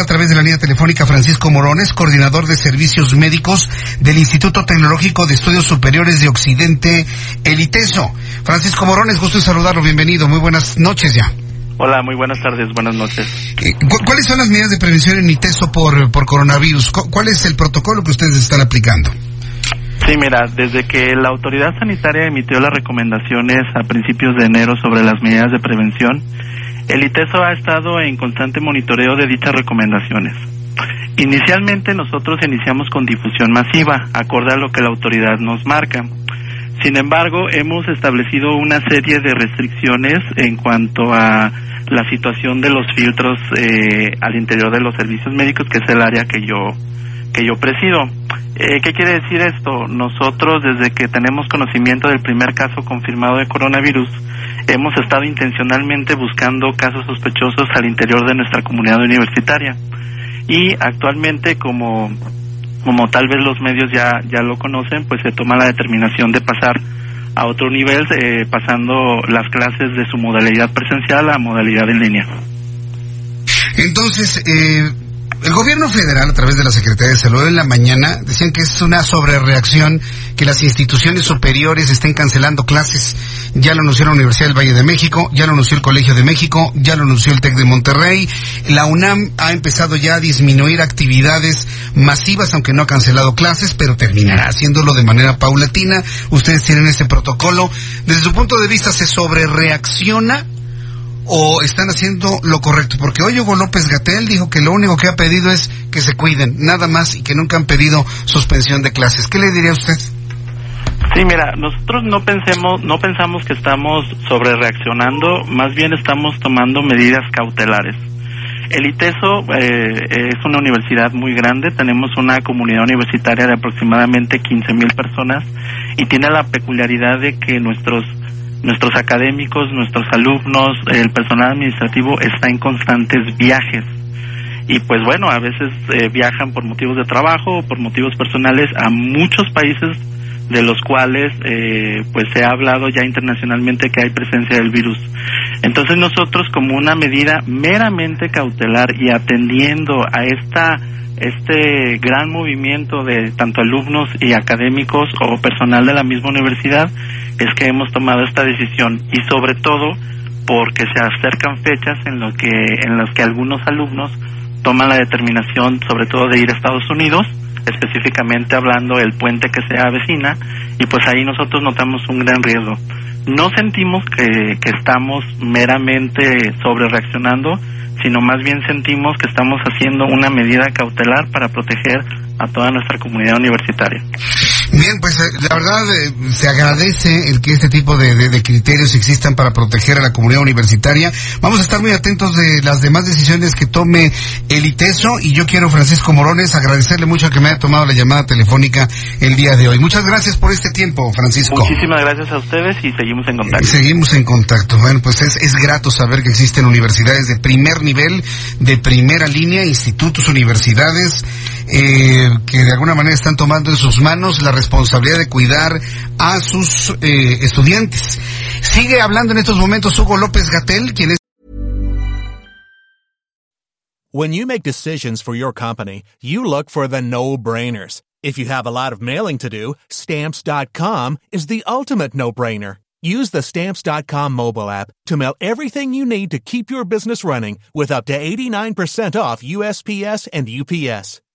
A través de la línea telefónica Francisco Morones, coordinador de servicios médicos del Instituto Tecnológico de Estudios Superiores de Occidente, el ITESO. Francisco Morones, gusto en saludarlo, bienvenido, muy buenas noches ya. Hola, muy buenas tardes, buenas noches. Eh, ¿cu- ¿Cuáles son las medidas de prevención en ITESO por, por coronavirus? ¿Cu- ¿Cuál es el protocolo que ustedes están aplicando? Sí, mira, desde que la autoridad sanitaria emitió las recomendaciones a principios de enero sobre las medidas de prevención, el ITESO ha estado en constante monitoreo de dichas recomendaciones. Inicialmente nosotros iniciamos con difusión masiva, acorde a lo que la autoridad nos marca. Sin embargo, hemos establecido una serie de restricciones en cuanto a la situación de los filtros eh, al interior de los servicios médicos, que es el área que yo que yo presido. Eh, ¿Qué quiere decir esto? Nosotros, desde que tenemos conocimiento del primer caso confirmado de coronavirus, hemos estado intencionalmente buscando casos sospechosos al interior de nuestra comunidad universitaria. Y actualmente, como, como tal vez los medios ya, ya lo conocen, pues se toma la determinación de pasar a otro nivel, eh, pasando las clases de su modalidad presencial a modalidad en línea. Entonces, eh, el gobierno federal, a través de la Secretaría de Salud en la mañana, decían que es una sobrereacción, que las instituciones superiores estén cancelando clases. Ya lo anunció la Universidad del Valle de México, ya lo anunció el Colegio de México, ya lo anunció el TEC de Monterrey. La UNAM ha empezado ya a disminuir actividades masivas, aunque no ha cancelado clases, pero terminará haciéndolo de manera paulatina. Ustedes tienen ese protocolo. Desde su punto de vista, ¿se sobrereacciona o están haciendo lo correcto? Porque hoy Hugo López Gatel dijo que lo único que ha pedido es que se cuiden, nada más, y que nunca han pedido suspensión de clases. ¿Qué le diría usted? Sí, mira, nosotros no pensemos, no pensamos que estamos sobre reaccionando, más bien estamos tomando medidas cautelares. El ITESO eh, es una universidad muy grande, tenemos una comunidad universitaria de aproximadamente 15 mil personas y tiene la peculiaridad de que nuestros nuestros académicos, nuestros alumnos, el personal administrativo está en constantes viajes y pues bueno, a veces eh, viajan por motivos de trabajo o por motivos personales a muchos países de los cuales eh, pues se ha hablado ya internacionalmente que hay presencia del virus. Entonces nosotros como una medida meramente cautelar y atendiendo a esta este gran movimiento de tanto alumnos y académicos o personal de la misma universidad es que hemos tomado esta decisión y sobre todo porque se acercan fechas en lo que en las que algunos alumnos toman la determinación sobre todo de ir a Estados Unidos específicamente hablando del puente que se avecina y pues ahí nosotros notamos un gran riesgo. No sentimos que, que estamos meramente sobre reaccionando, sino más bien sentimos que estamos haciendo una medida cautelar para proteger a toda nuestra comunidad universitaria. Bien, pues eh, la verdad eh, se agradece el que este tipo de, de- de criterios existan para proteger a la comunidad universitaria. Vamos a estar muy atentos de las demás decisiones que tome el ITESO y yo quiero, Francisco Morones, agradecerle mucho que me haya tomado la llamada telefónica el día de hoy. Muchas gracias por este tiempo, Francisco. Muchísimas gracias a ustedes y seguimos en contacto. Seguimos en contacto. Bueno, pues es, es grato saber que existen universidades de primer nivel, de primera línea, institutos, universidades, eh, que de alguna manera están tomando en sus manos la responsabilidad de cuidar a sus eh, estudiantes. Sigue hablando en estos momentos Hugo López Gatel, quien es When you make decisions for your company, you look for the no-brainers. If you have a lot of mailing to do, stamps.com is the ultimate no-brainer. Use the stamps.com mobile app to mail everything you need to keep your business running with up to 89% off USPS and UPS.